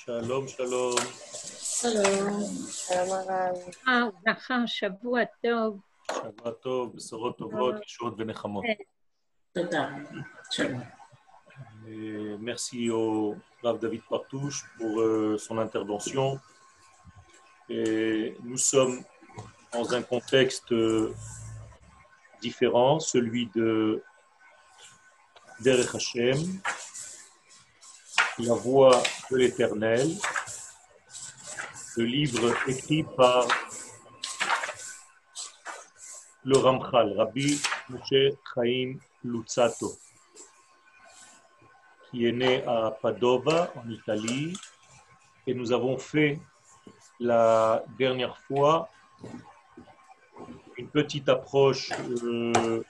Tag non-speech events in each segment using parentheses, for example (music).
שלום, שלום. שלום. שלום הרב. אה, ברכה, שבוע טוב. שבוע טוב, בשורות טובות, ישועות ונחמות. תודה. שלום. Et merci au Rav David Partouche pour euh, son intervention. Et nous sommes dans un contexte euh, différent, celui de Derech Hashem, la voix de l'Éternel, le livre écrit par le Ramchal, Rabbi Moshe Chaim Luzzato, qui est né à Padova, en Italie, et nous avons fait la dernière fois une petite approche euh,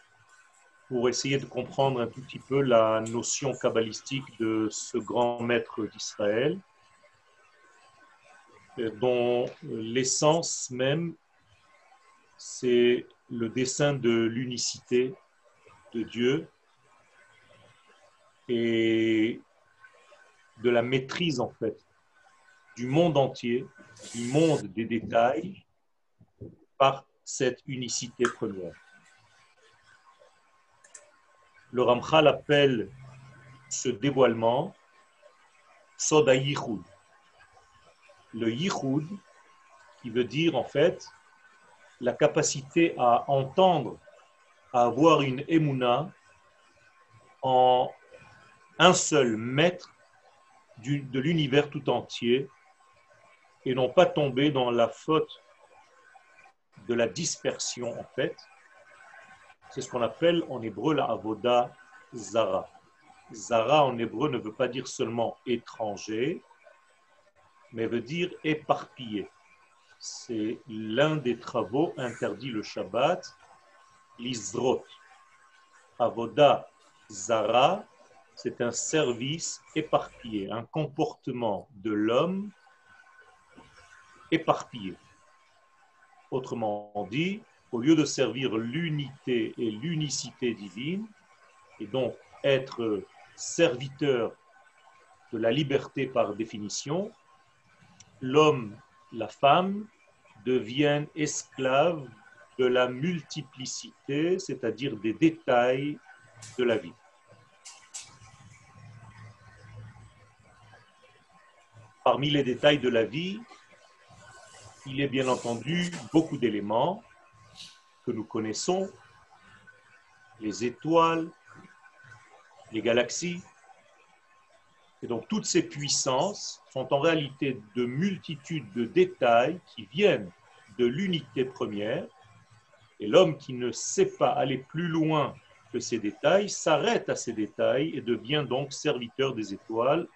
pour essayer de comprendre un tout petit peu la notion kabbalistique de ce grand maître d'Israël, dont l'essence même, c'est le dessin de l'unicité de Dieu et de la maîtrise en fait du monde entier, du monde des détails, par cette unicité première. Le Ramchal appelle ce dévoilement Soda Yichud. Le Yichud, qui veut dire en fait la capacité à entendre, à avoir une émouna en un seul maître de l'univers tout entier et non pas tomber dans la faute de la dispersion en fait. C'est ce qu'on appelle en hébreu la avoda zara. Zara en hébreu ne veut pas dire seulement étranger, mais veut dire éparpillé. C'est l'un des travaux interdits le Shabbat, l'Izrot. Avoda zara, c'est un service éparpillé, un comportement de l'homme éparpillé. Autrement dit, au lieu de servir l'unité et l'unicité divine, et donc être serviteur de la liberté par définition, l'homme, la femme deviennent esclaves de la multiplicité, c'est-à-dire des détails de la vie. Parmi les détails de la vie, il a bien entendu beaucoup d'éléments que nous connaissons, les étoiles, les galaxies. Et donc toutes ces puissances sont en réalité de multitudes de détails qui viennent de l'unité première. Et l'homme qui ne sait pas aller plus loin que ces détails s'arrête à ces détails et devient donc serviteur des étoiles,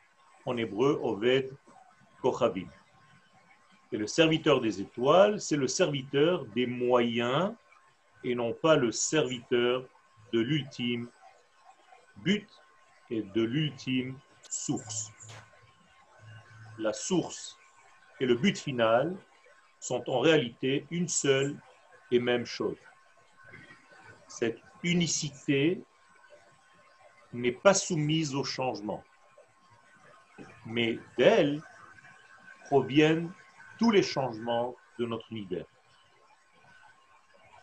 en hébreu Oved Kochavim. Et le serviteur des étoiles, c'est le serviteur des moyens et non pas le serviteur de l'ultime but et de l'ultime source. La source et le but final sont en réalité une seule et même chose. Cette unicité n'est pas soumise au changement, mais d'elle proviennent tous les changements de notre univers.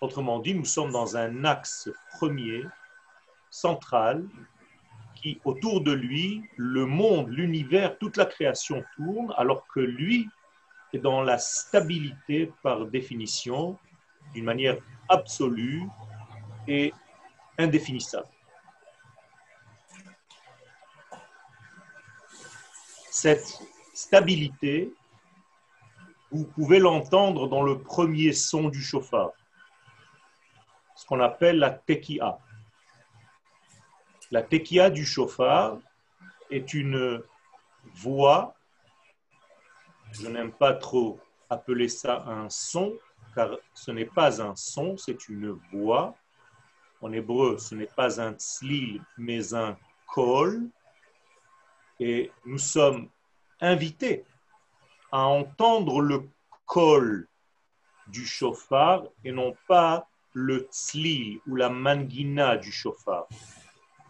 Autrement dit, nous sommes dans un axe premier, central, qui autour de lui, le monde, l'univers, toute la création tourne, alors que lui est dans la stabilité par définition, d'une manière absolue et indéfinissable. Cette stabilité, vous pouvez l'entendre dans le premier son du chauffard, ce qu'on appelle la tekia. La tekia du chauffard est une voix, je n'aime pas trop appeler ça un son, car ce n'est pas un son, c'est une voix. En hébreu, ce n'est pas un tzlil, mais un kol. Et nous sommes invités à entendre le col du chauffard et non pas le tzli ou la mangina du chauffard.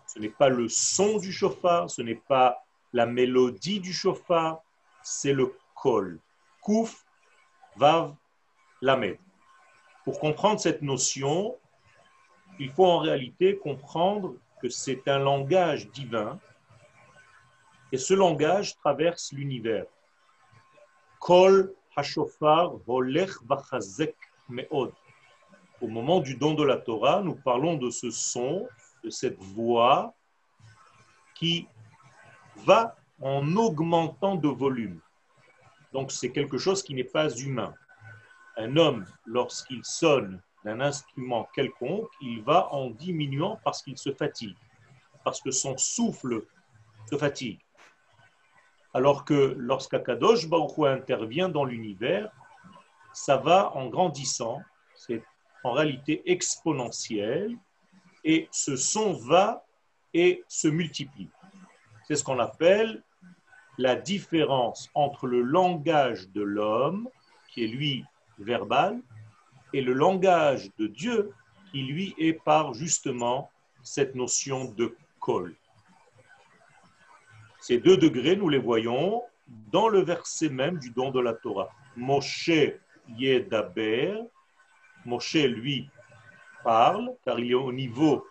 Ce n'est pas le son du chauffard, ce n'est pas la mélodie du chauffard, c'est le kol. Kouf, vav, lamed. Pour comprendre cette notion, il faut en réalité comprendre que c'est un langage divin et ce langage traverse l'univers. Kol hashofar volech bachazek meod. Au moment du don de la Torah, nous parlons de ce son, de cette voix qui va en augmentant de volume. Donc c'est quelque chose qui n'est pas humain. Un homme, lorsqu'il sonne d'un instrument quelconque, il va en diminuant parce qu'il se fatigue, parce que son souffle se fatigue. Alors que lorsqu'Akadosh Baruch intervient dans l'univers, ça va en grandissant, en réalité exponentiel, et ce son va et se multiplie. C'est ce qu'on appelle la différence entre le langage de l'homme, qui est lui verbal, et le langage de Dieu, qui lui est par justement cette notion de col. Ces deux degrés, nous les voyons dans le verset même du don de la Torah. Moshe Yedaber, Moshe lui parle, car il est au niveau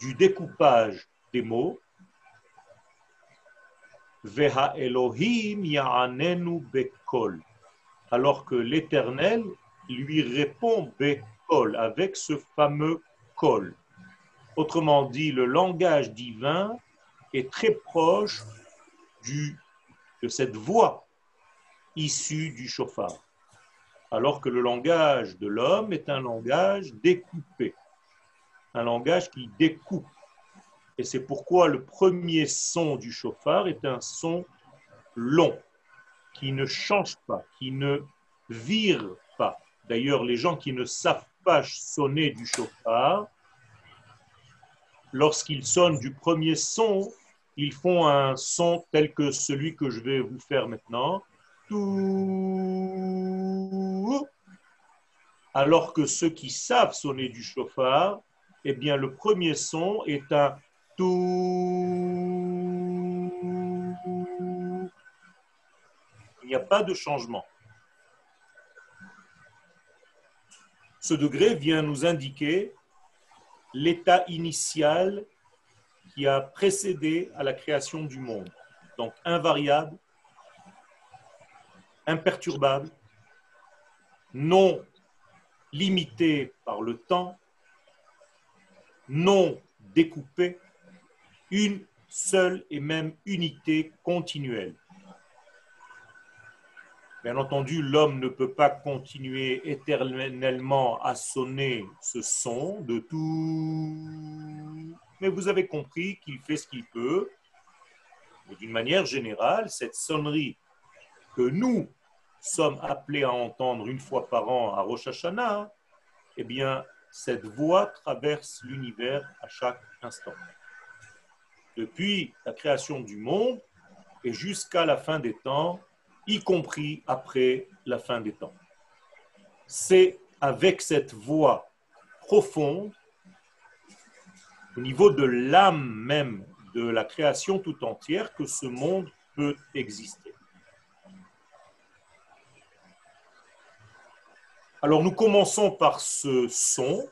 du découpage des mots. Veha Elohim ya'anenu bekol. Alors que l'Éternel lui répond bekol, avec ce fameux kol. Autrement dit, le langage divin est très proche de cette voix issue du chauffard. Alors que le langage de l'homme est un langage découpé, un langage qui découpe. Et c'est pourquoi le premier son du chauffard est un son long, qui ne change pas, qui ne vire pas. D'ailleurs, les gens qui ne savent pas sonner du chauffard, lorsqu'ils sonnent du premier son, ils font un son tel que celui que je vais vous faire maintenant. Alors que ceux qui savent sonner du chauffard, eh bien, le premier son est un tout. Il n'y a pas de changement. Ce degré vient nous indiquer l'état initial qui a précédé à la création du monde. Donc invariable, imperturbable, non limité par le temps, non découpé, une seule et même unité continuelle. Bien entendu, l'homme ne peut pas continuer éternellement à sonner ce son de tout. Mais vous avez compris qu'il fait ce qu'il peut. d'une manière générale, cette sonnerie que nous sommes appelés à entendre une fois par an à Rosh Hashanah, eh bien, cette voix traverse l'univers à chaque instant. Depuis la création du monde et jusqu'à la fin des temps, y compris après la fin des temps. C'est avec cette voix profonde, au niveau de l'âme même de la création tout entière, que ce monde peut exister. Alors nous commençons par ce son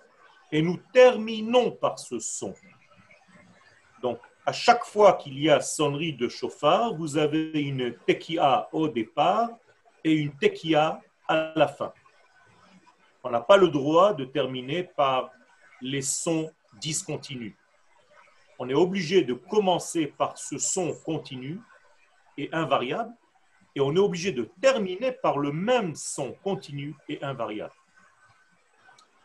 et nous terminons par ce son. Donc à chaque fois qu'il y a sonnerie de chauffard, vous avez une tekia au départ et une tekia à la fin. On n'a pas le droit de terminer par les sons discontinus. On est obligé de commencer par ce son continu et invariable, et on est obligé de terminer par le même son continu et invariable.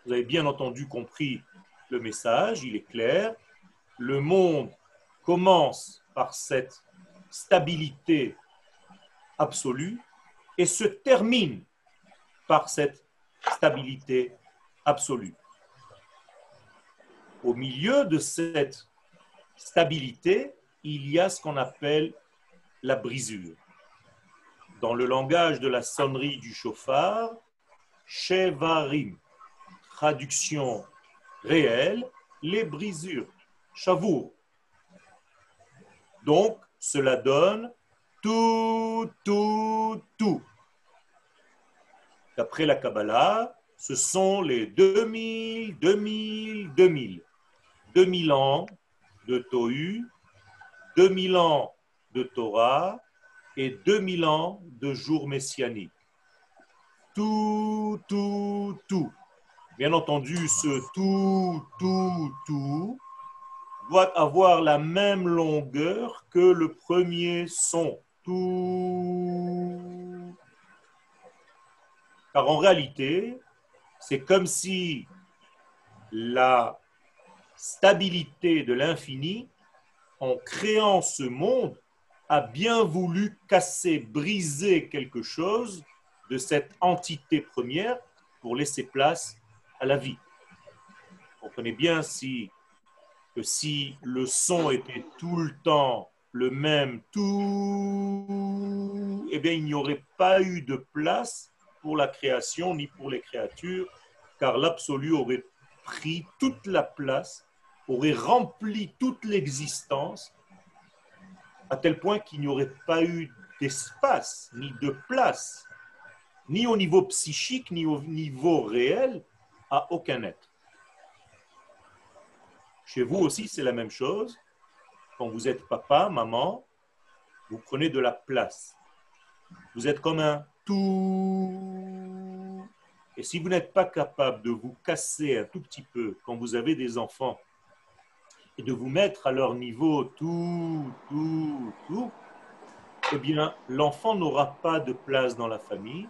Vous avez bien entendu compris le message, il est clair. Le monde commence par cette stabilité absolue et se termine par cette stabilité absolue. Au milieu de cette stabilité, il y a ce qu'on appelle la brisure. Dans le langage de la sonnerie du chauffard, Shevarim, traduction réelle, les brisures, Chavour, donc, cela donne tout, tout, tout. D'après la Kabbalah, ce sont les 2000, 2000, 2000. 2000 ans de Tohu, 2000 ans de Torah et 2000 ans de jours messianiques. Tout, tout, tout. Bien entendu, ce tout, tout, tout doit avoir la même longueur que le premier son. Tout. Car en réalité, c'est comme si la stabilité de l'infini, en créant ce monde, a bien voulu casser, briser quelque chose de cette entité première pour laisser place à la vie. Vous comprenez bien si, que si le son était tout le temps le même, tout, eh bien, il n'y aurait pas eu de place pour la création ni pour les créatures, car l'absolu aurait pris toute la place, aurait rempli toute l'existence, à tel point qu'il n'y aurait pas eu d'espace ni de place, ni au niveau psychique, ni au niveau réel, à aucun être. Chez vous aussi, c'est la même chose. Quand vous êtes papa, maman, vous prenez de la place. Vous êtes comme un tout. Et si vous n'êtes pas capable de vous casser un tout petit peu quand vous avez des enfants et de vous mettre à leur niveau tout, tout, tout, eh bien, l'enfant n'aura pas de place dans la famille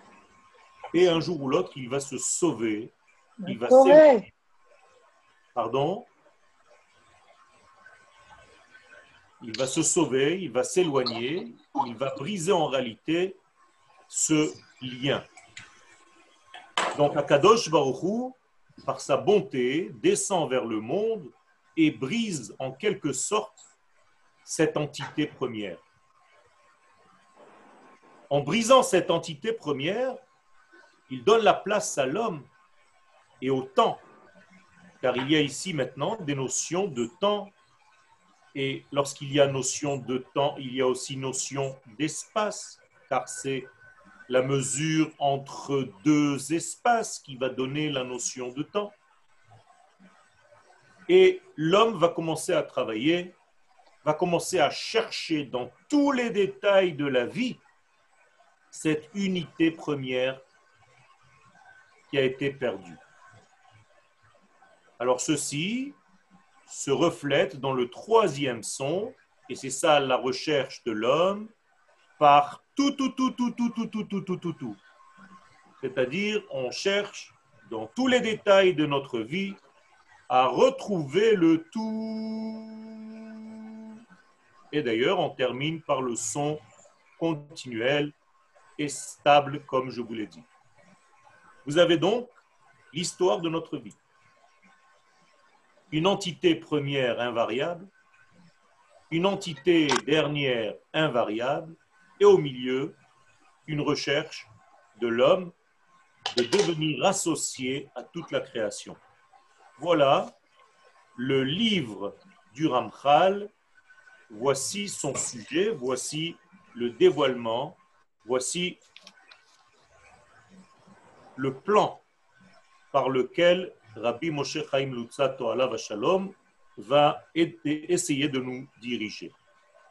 et un jour ou l'autre, il va se sauver il va Pardon? Il va se sauver, il va s'éloigner, il va briser en réalité ce lien. Donc Akadosh Baruchou, par sa bonté, descend vers le monde et brise en quelque sorte cette entité première. En brisant cette entité première, il donne la place à l'homme et au temps. Car il y a ici maintenant des notions de temps. Et lorsqu'il y a notion de temps, il y a aussi notion d'espace, car c'est la mesure entre deux espaces qui va donner la notion de temps. Et l'homme va commencer à travailler, va commencer à chercher dans tous les détails de la vie cette unité première qui a été perdue. Alors ceci se reflète dans le troisième son, et c'est ça la recherche de l'homme, par tout, tout, tout, tout, tout, tout, tout, tout, tout, tout, tout. C'est-à-dire, on cherche dans tous les détails de notre vie à retrouver le tout. Et d'ailleurs, on termine par le son continuel et stable, comme je vous l'ai dit. Vous avez donc l'histoire de notre vie une entité première invariable, une entité dernière invariable, et au milieu, une recherche de l'homme de devenir associé à toute la création. Voilà le livre du Ramchal. Voici son sujet, voici le dévoilement, voici le plan par lequel Rabbi Moshe Chaim Lutzato Alav Shalom va essayer de nous diriger.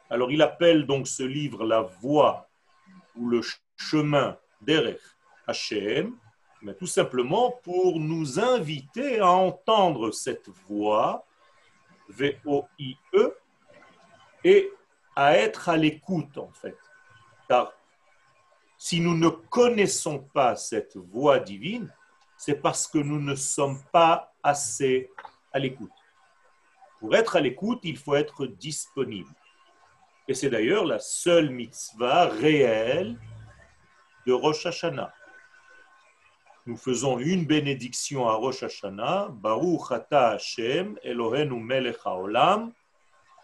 Alors il appelle donc ce livre la voie ou le chemin d'Erech Hashem, mais tout simplement pour nous inviter à entendre cette voix, V-O-I-E, et à être à l'écoute en fait. Car si nous ne connaissons pas cette voix divine, c'est parce que nous ne sommes pas assez à l'écoute. Pour être à l'écoute, il faut être disponible. Et c'est d'ailleurs la seule mitzvah réelle de Rosh Hashanah. Nous faisons une bénédiction à Rosh Hashanah, Baruch Ata Hashem, Elohenu melech haolam,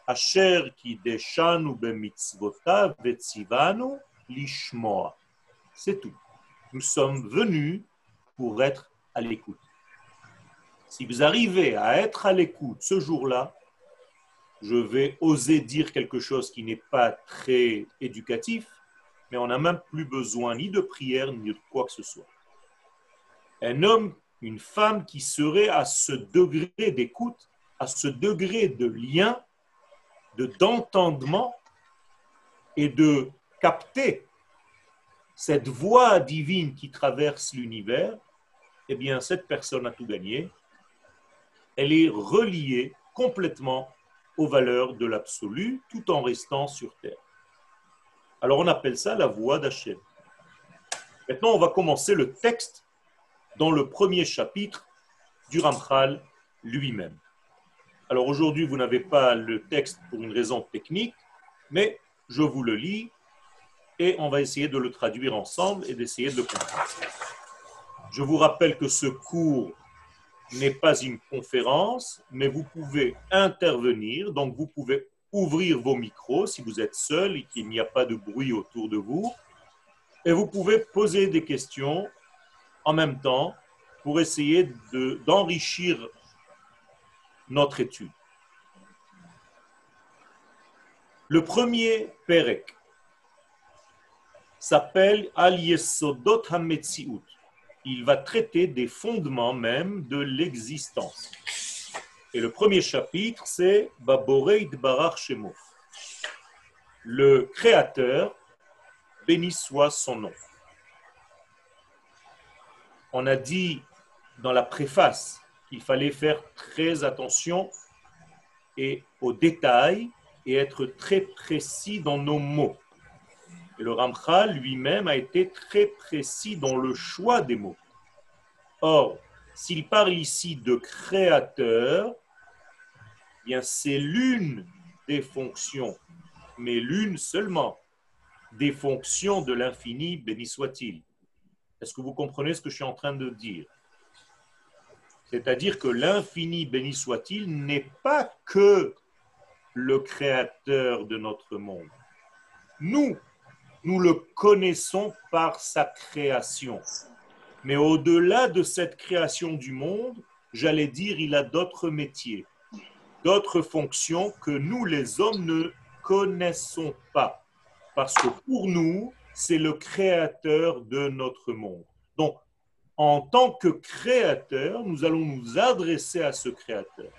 Asher ki deshanu bemitzvotav vetzivanu lishmoa. C'est tout. Nous sommes venus pour être à l'écoute. Si vous arrivez à être à l'écoute ce jour-là, je vais oser dire quelque chose qui n'est pas très éducatif, mais on n'a même plus besoin ni de prière ni de quoi que ce soit. Un homme, une femme qui serait à ce degré d'écoute, à ce degré de lien, de d'entendement et de capter cette voix divine qui traverse l'univers, eh bien, cette personne a tout gagné. Elle est reliée complètement aux valeurs de l'absolu tout en restant sur terre. Alors on appelle ça la voix d'Hachem. Maintenant, on va commencer le texte dans le premier chapitre du Ramchal lui-même. Alors aujourd'hui, vous n'avez pas le texte pour une raison technique, mais je vous le lis et on va essayer de le traduire ensemble et d'essayer de le comprendre. Je vous rappelle que ce cours n'est pas une conférence, mais vous pouvez intervenir, donc vous pouvez ouvrir vos micros si vous êtes seul et qu'il n'y a pas de bruit autour de vous, et vous pouvez poser des questions en même temps pour essayer d'enrichir notre étude. Le premier Perek s'appelle Al Yesodot HaMetziut il va traiter des fondements même de l'existence. Et le premier chapitre, c'est Baboreit Barar Shemo. Le Créateur, béni soit son nom. On a dit dans la préface qu'il fallait faire très attention et aux détails et être très précis dans nos mots. Et le Ramchal lui-même a été très précis dans le choix des mots. Or, s'il parle ici de créateur, eh bien c'est l'une des fonctions, mais l'une seulement des fonctions de l'infini, béni soit-il. Est-ce que vous comprenez ce que je suis en train de dire? C'est-à-dire que l'infini, béni soit-il, n'est pas que le créateur de notre monde. Nous, nous le connaissons par sa création. Mais au-delà de cette création du monde, j'allais dire, il a d'autres métiers, d'autres fonctions que nous, les hommes, ne connaissons pas. Parce que pour nous, c'est le créateur de notre monde. Donc, en tant que créateur, nous allons nous adresser à ce créateur.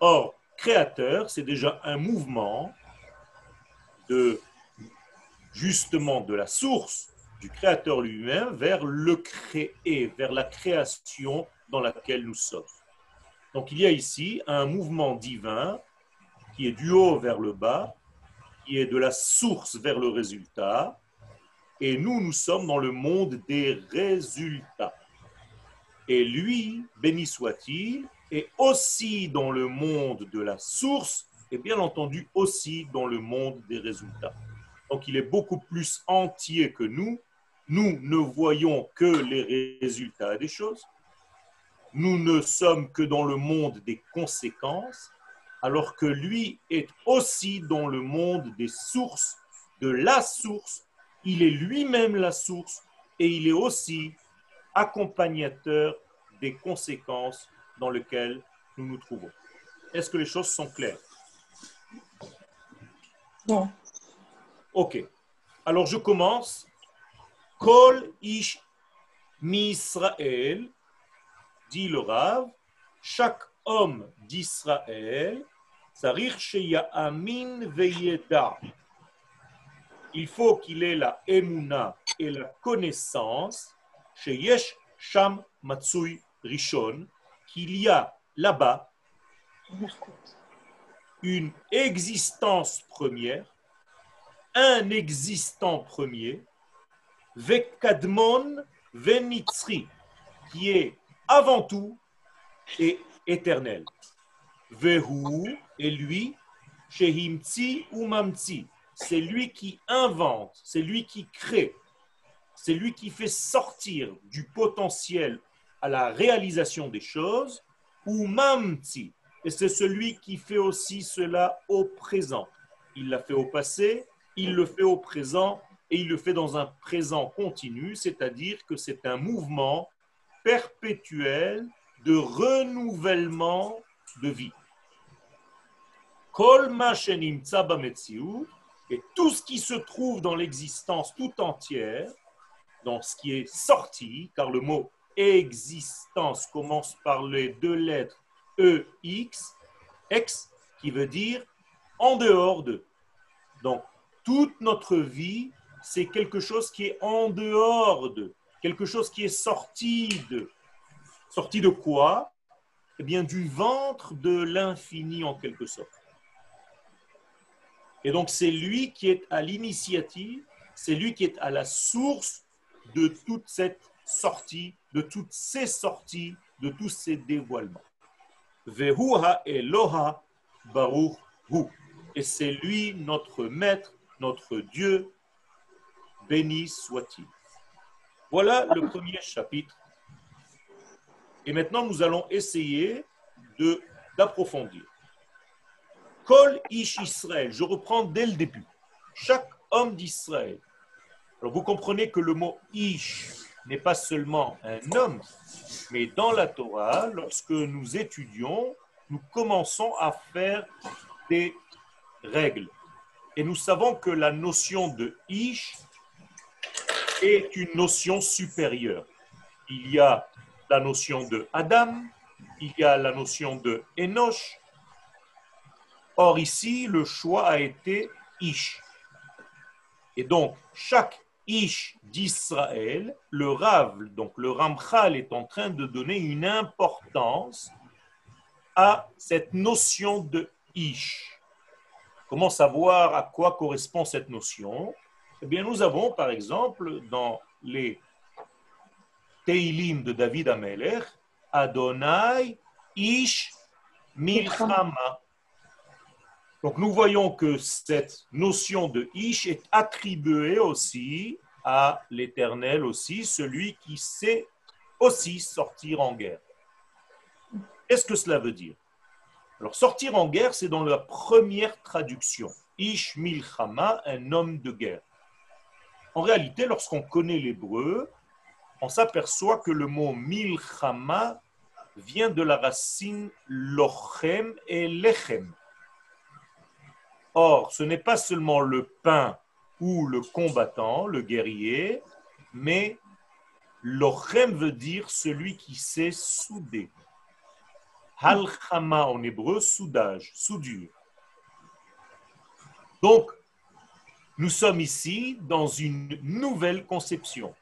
Or, créateur, c'est déjà un mouvement de justement de la source du Créateur lui-même vers le créé, vers la création dans laquelle nous sommes. Donc il y a ici un mouvement divin qui est du haut vers le bas, est de la source vers le résultat, et nous, nous sommes dans le monde des résultats. Et lui, béni soit-il, est aussi dans le monde de la source, et bien entendu aussi dans le monde des résultats. Donc il est beaucoup plus entier que nous. Nous ne voyons que les résultats des choses. Nous ne sommes que dans le monde des conséquences, alors que lui est aussi dans le monde des sources, de la source. Il est lui-même la source et il est aussi accompagnateur des conséquences dans lesquelles nous nous trouvons. Est-ce que les choses sont claires? Non. Ok. Alors je commence. Kol ish misraël, dit le Rav, chaque homme d'Israël. Il faut qu'il ait la emuna et la connaissance, sheyesh sham matsui rishon, qu'il y a là-bas une existence première un existant premier, Vekadmon Venitzri, qui est avant tout et éternel. Et lui, Shehimtsi ou Mamtsi, c'est lui qui invente, c'est lui qui crée, c'est lui qui fait sortir du potentiel à la réalisation des choses, ou Mamtsi, et c'est celui qui fait aussi cela au présent. Il l'a fait au passé, il le fait au présent et il le fait dans un présent continu, c'est-à-dire que c'est un mouvement perpétuel de renouvellement de vie. Et tout ce qui se trouve dans l'existence tout entière, dans ce qui est sorti, car le mot existence commence par les deux lettres E, X, X, qui veut dire en dehors de. Donc, toute notre vie, c'est quelque chose qui est en dehors de, quelque chose qui est sorti de. Sorti de quoi? Eh bien, du ventre de l'infini en quelque sorte. Et donc, c'est lui qui est à l'initiative, c'est lui qui est à la source de toute cette sortie, de toutes ces sorties, de tous ces dévoilements. Vehuha Eloha Baruch Hu. Et c'est lui notre maître, notre Dieu, béni soit-il. Voilà le premier chapitre. Et maintenant, nous allons essayer d'approfondir. Kol Ish Israël, je reprends dès le début. Chaque homme d'Israël. Alors vous comprenez que le mot Ish n'est pas seulement un homme, mais dans la Torah, lorsque nous étudions, nous commençons à faire des règles. Et nous savons que la notion de Ish est une notion supérieure. Il y a la notion de Adam, il y a la notion de Enoch. Or ici, le choix a été Ish. Et donc, chaque Ish d'Israël, le Rav, donc le Ramchal est en train de donner une importance à cette notion de Ish. Comment savoir à quoi correspond cette notion? Eh bien, nous avons par exemple dans les Teilim de David Amelech, Adonai Ish Milchama. Donc nous voyons que cette notion de Ish est attribuée aussi à l'Éternel aussi, celui qui sait aussi sortir en guerre. Qu'est-ce que cela veut dire? Alors sortir en guerre, c'est dans la première traduction. Ish milchama, un homme de guerre. En réalité, lorsqu'on connaît l'hébreu, on s'aperçoit que le mot milchama vient de la racine lochem et lechem. Or, ce n'est pas seulement le pain ou le combattant, le guerrier, mais lochem veut dire celui qui sait souder. Halchama en hébreu, soudage, soudure. Donc, nous sommes ici dans une nouvelle conception.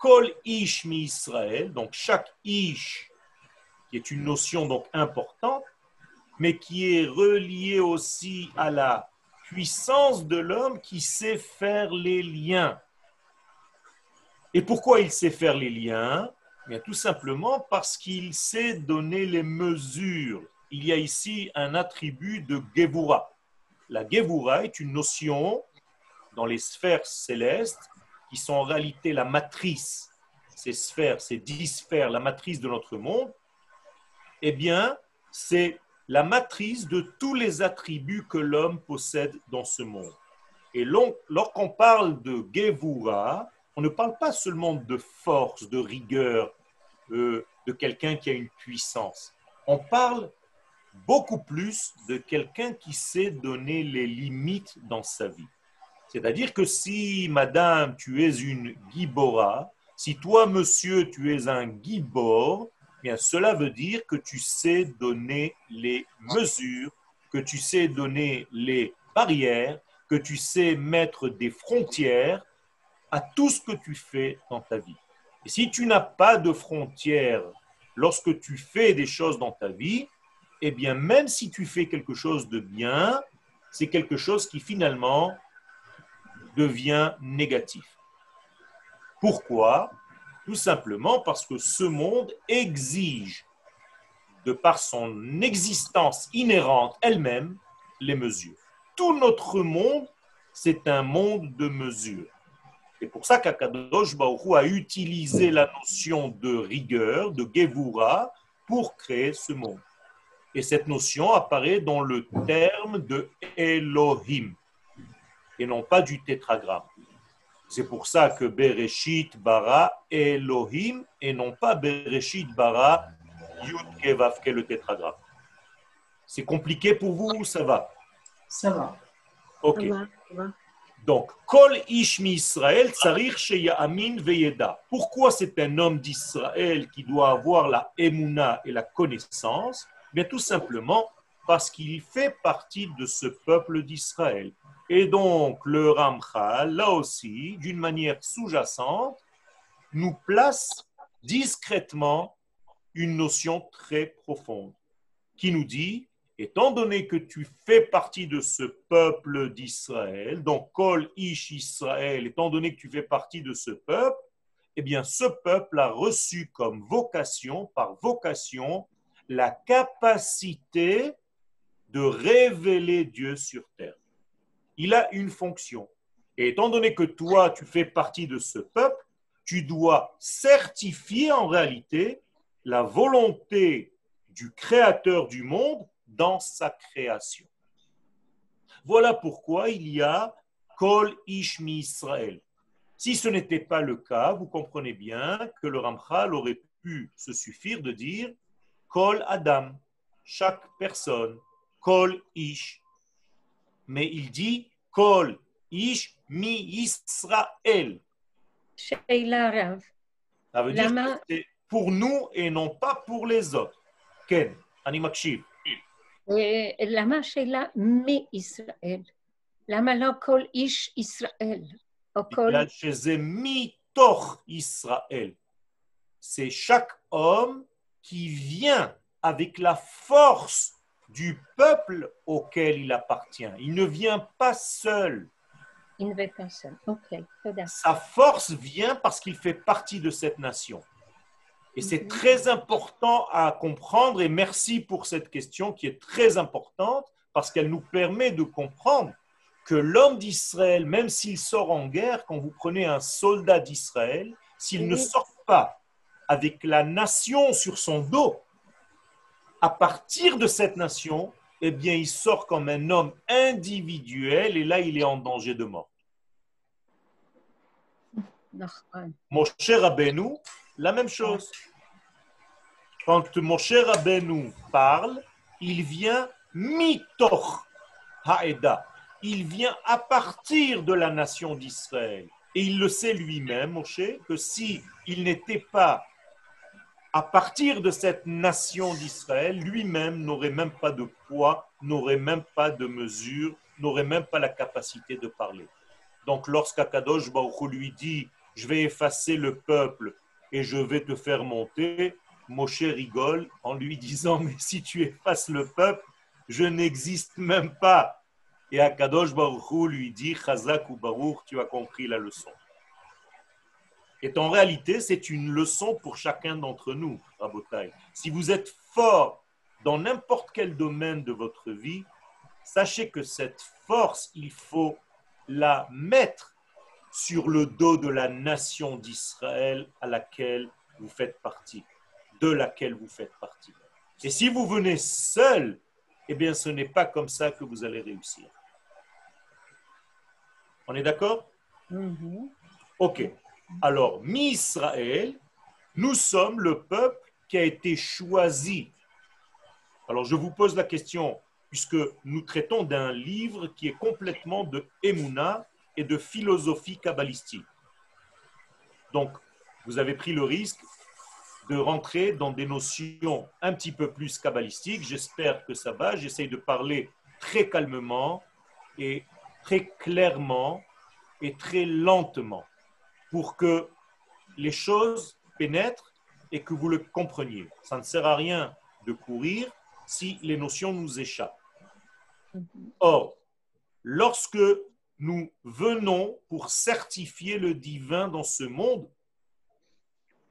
Kol ish mi Israël, donc chaque ish, qui est une notion donc importante, mais qui est relié aussi à la puissance de l'homme qui sait faire les liens. Et pourquoi il sait faire les liens? Bien, Tout simplement parce qu'il sait donner les mesures. Il y a ici un attribut de Gevura. La Gevura est une notion dans les sphères célestes qui sont en réalité la matrice, ces sphères, ces dix sphères, la matrice de notre monde. Eh bien, c'est la matrice de tous les attributs que l'homme possède dans ce monde. Et lorsqu'on parle de Gevura, on ne parle pas seulement de force, de rigueur, euh, de quelqu'un qui a une puissance. On parle beaucoup plus de quelqu'un qui sait donner les limites dans sa vie. C'est-à-dire que si, madame, tu es une gibora, si toi, monsieur, tu es un gibor, cela veut dire que tu sais donner les mesures, que tu sais donner les barrières, que tu sais mettre des frontières à tout ce que tu fais dans ta vie. Et si tu n'as pas de frontières lorsque tu fais des choses dans ta vie, eh bien, même si tu fais quelque chose de bien, c'est quelque chose qui finalement devient négatif. Pourquoi? Tout simplement parce que ce monde exige, de par son existence inhérente elle-même, les mesures. Tout notre monde, c'est un monde de mesures. C'est pour ça qu'Akadosh Baruch a utilisé la notion de rigueur, de Gevura, pour créer ce monde. Et cette notion apparaît dans le terme de Elohim, et non pas du tétragramme. C'est pour ça que Bereshit bara Elohim et non pas Bereshit bara Yud Kevavke le tétragramme. C'est compliqué pour vous ou ça va? Ça va. Ok. Ça va, ça va. Donc, Kol Ish mi Israël tsarir sheyamin veyeda. Pourquoi c'est un homme d'Israël qui doit avoir la émouna et la connaissance? Bien tout simplement parce qu'il fait partie de ce peuple d'Israël. Et donc, le Ramchal, là aussi, d'une manière sous-jacente, nous place discrètement une notion très profonde qui nous dit étant donné que tu fais partie de ce peuple d'Israël, donc Kol Ish Israël, étant donné que tu fais partie de ce peuple, eh bien ce peuple a reçu comme vocation, par vocation, la capacité de révéler Dieu sur terre. Il a une fonction. Et étant donné que toi, tu fais partie de ce peuple, tu dois certifier en réalité la volonté du Créateur du monde dans sa création. Voilà pourquoi il y a Kol Ishmi Israël. Si ce n'était pas le cas, vous comprenez bien que le Ramchal aurait pu se suffire de dire Kol Adam, chaque personne, Kol Ish Mais il dit Kol Ish Mi Israël. שאלה רב, Ça veut dire למה, que c'est pour nous et non pas pour les autres. Ken, אני מקשיב. אה, למה השאלה מישראל? למה לא כל איש ישראל? או כל... בגלל שזה מתוך ישראל. C'est chaque homme qui vient avec la force du peuple auquel il appartient. Il ne vient pas seul. Il ne vient pas seul. Ok. Sa force vient parce qu'il fait partie de cette nation. Et c'est mhm. très important à comprendre et merci pour cette question qui est très importante parce qu'elle nous permet de comprendre que l'homme d'Israël, même s'il sort en guerre, quand vous prenez un soldat d'Israël, s'il ne sort pas avec la nation sur son dos, à partir de cette nation, eh bien, il sort comme un homme individuel et là, il est en danger de mort. Moshe Rabbeinu, la même chose. Quand Moshe Rabbeinu parle, il vient mitoch haeda. Il vient à partir de la nation d'Israël. Et il le sait lui-même, Moshe, que si il n'était pas à partir de cette nation d'Israël, lui-même n'aurait même pas de poids, n'aurait même pas de mesure, n'aurait même pas la capacité de parler. Donc lorsqu'Akadosh Baruch lui dit je vais effacer le peuple et je vais te faire monter, Moshe rigole en lui disant mais si tu effaces le peuple, je n'existe même pas. Et Akadosh Baruch lui dit Chazak ou Baruch, tu as compris la leçon. Et en réalité, c'est une leçon pour chacun d'entre nous, Rabotai. Si vous êtes fort dans n'importe quel domaine de votre vie, sachez que cette force, il faut la mettre sur le dos de la nation d'Israël à laquelle vous faites partie, de laquelle vous faites partie. Et si vous venez seul, eh bien, ce n'est pas comme ça que vous allez réussir. On est d'accord? Mhm. Ok. Alors, mi-Israël, nous sommes le peuple qui a été choisi. Alors, je vous pose la question, puisque nous traitons d'un livre qui est complètement de Emouna et de philosophie kabbalistique. Donc, vous avez pris le risque de rentrer dans des notions un petit peu plus kabbalistiques. J'espère que ça va. J'essaye de parler très calmement et très clairement et très lentement pour que les choses pénètrent et que vous le compreniez. Ça ne sert à rien de courir si les notions nous échappent. Or, lorsque nous venons pour certifier le divin dans ce monde,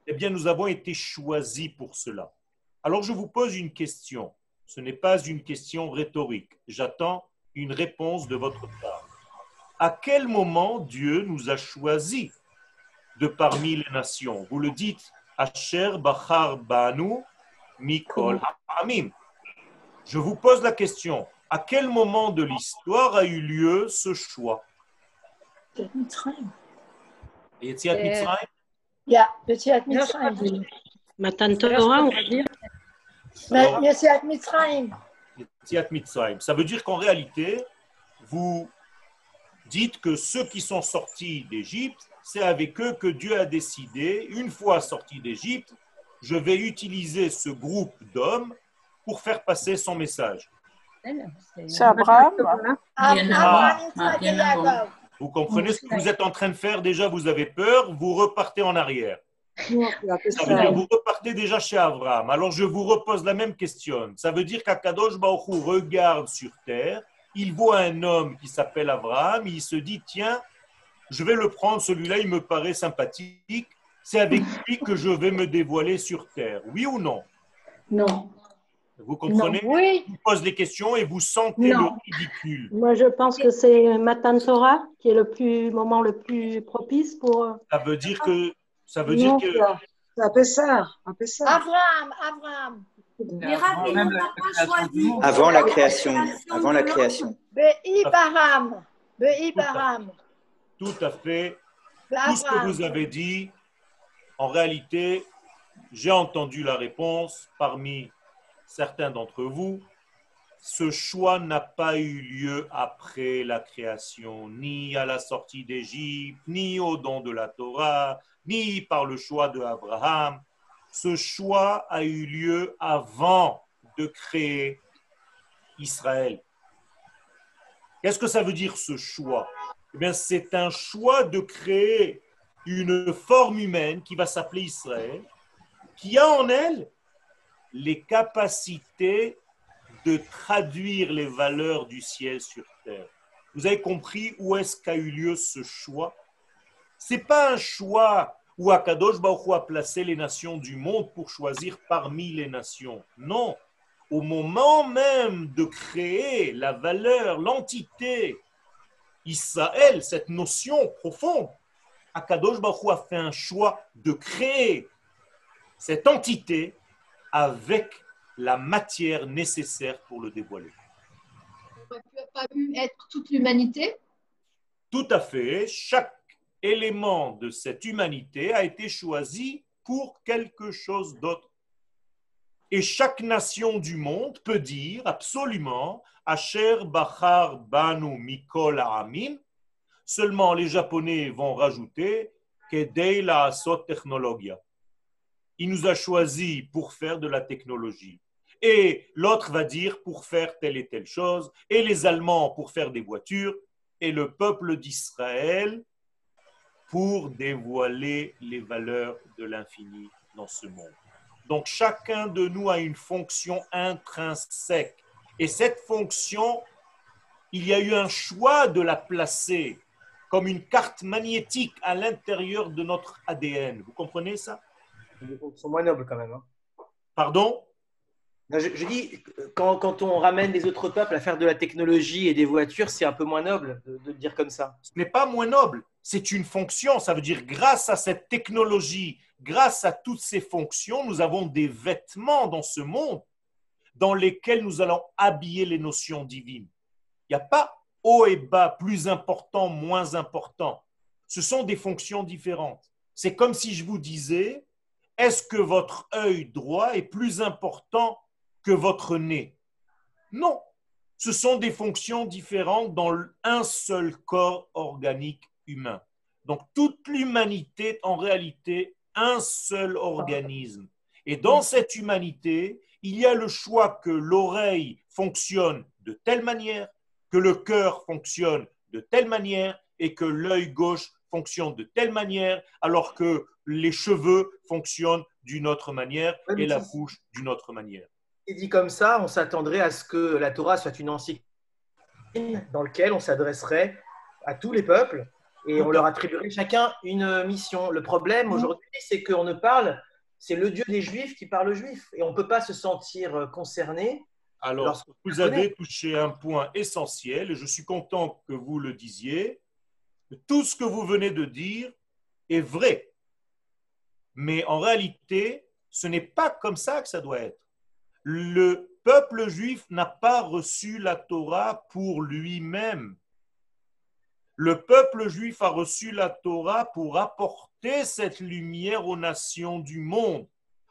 eh bien, nous avons été choisis pour cela. Alors, je vous pose une question. Ce n'est pas une question rhétorique. J'attends une réponse de votre part. À quel moment Dieu nous a choisis de parmi les nations. Vous le dites, Asher Bachar Banu Mikol Amim. Je vous pose la question, à quel moment de l'histoire a eu lieu ce choix? Euh, Matan Torah, on va Ça veut dire qu'en réalité, vous dites que ceux qui sont sortis d'Égypte c'est avec eux que Dieu a décidé, une fois sortis d'Égypte, je vais utiliser ce groupe d'hommes pour faire passer son message. C'est Abraham. Vous comprenez ce que vous êtes en train de faire? Déjà, vous avez peur, vous repartez en arrière. Ça veut dire vous repartez déjà chez Abraham. Alors, je vous repose la même question. Ça veut dire qu'Akadosh Baruch Hu regarde sur terre, il voit un homme qui s'appelle Abraham, il se dit, tiens, je vais le prendre, celui-là, il me paraît sympathique, c'est avec (laughs) lui que je vais me dévoiler sur terre. Oui ou non? Non. Vous comprenez? Oui, Je vous pose des questions et vous sentez le Non. ridicule. Moi, je pense que c'est Matan Torah qui est le plus, moment le plus propice pour. euh, Ça veut dire que ça veut dire Non, que ça. C'est un Pessar. Un Pessar. Abraham, Abraham. Mais Rabbi, on n'a pas choisi. Avant la création. Avant la création. Be'ibaram. Be'ibaram. Tout à fait tout ce que vous avez dit, en réalité, j'ai entendu la réponse parmi certains d'entre vous. Ce choix n'a pas eu lieu après la création, ni à la sortie d'Égypte, ni au don de la Torah, ni par le choix de Abraham. Ce choix a eu lieu avant de créer Israël. Qu'est-ce que ça veut dire ce choix? Eh bien, c'est un choix de créer une forme humaine qui va s'appeler Israël, qui a en elle les capacités de traduire les valeurs du ciel sur terre. Vous avez compris où est-ce qu'a eu lieu ce choix? C'est pas un choix où Akadosh Baruch Hu a placé les nations du monde pour choisir parmi les nations. Non, au moment même de créer la valeur, l'entité Israël, cette notion profonde, Akadosh Baruch Hu a fait un choix de créer cette entité avec la matière nécessaire pour le dévoiler. Tu n'as pas pu être toute l'humanité? Tout à fait, chaque élément de cette humanité a été choisi pour quelque chose d'autre. Et chaque nation du monde peut dire absolument Asher Bachar Banu Mikol Amim. Seulement les Japonais vont rajouter Kedei la Asot Technologia. Il nous a choisi pour faire de la technologie. Et l'autre va dire pour faire telle et telle chose. Et les Allemands pour faire des voitures. Et le peuple d'Israël pour dévoiler les valeurs de l'infini dans ce monde. Donc chacun de nous a une fonction intrinsèque. Et cette fonction, il y a eu un choix de la placer comme une carte magnétique à l'intérieur de notre ADN. Vous comprenez ça? Ils sont moins nobles quand même. hein. Pardon? Non, je, je dis, quand, quand on ramène les autres peuples à faire de la technologie et des voitures, c'est un peu moins noble de, de le dire comme ça. Ce n'est pas moins noble, c'est une fonction. Ça veut dire grâce à cette technologie, grâce à toutes ces fonctions, nous avons des vêtements dans ce monde dans lesquels nous allons habiller les notions divines. Il n'y a pas haut et bas, plus important, moins important. Ce sont des fonctions différentes. C'est comme si je vous disais, est-ce que votre œil droit est plus important que votre nez? Non. Ce sont des fonctions différentes dans un seul corps organique humain. Donc toute l'humanité en réalité un seul organisme. Et dans cette humanité, il y a le choix que l'oreille fonctionne de telle manière, que le cœur fonctionne de telle manière et que l'œil gauche fonctionne de telle manière, alors que les cheveux fonctionnent d'une autre manière et la bouche d'une autre manière. Et dit comme ça, on s'attendrait à ce que la Torah soit une encyclique dans laquelle on s'adresserait à tous les peuples et on leur attribuerait chacun une mission. Le problème aujourd'hui, c'est qu'on ne parle, c'est le Dieu des Juifs qui parle aux Juifs et on ne peut pas se sentir euh, concerné. Alors, vous avez touché un point essentiel et je suis content que vous le disiez. Tout ce que vous venez de dire est vrai. Mais en réalité, ce n'est pas comme ça que ça doit être. Le peuple juif n'a pas reçu la Torah pour lui-même. Le peuple juif a reçu la Torah pour apporter cette lumière aux nations du monde.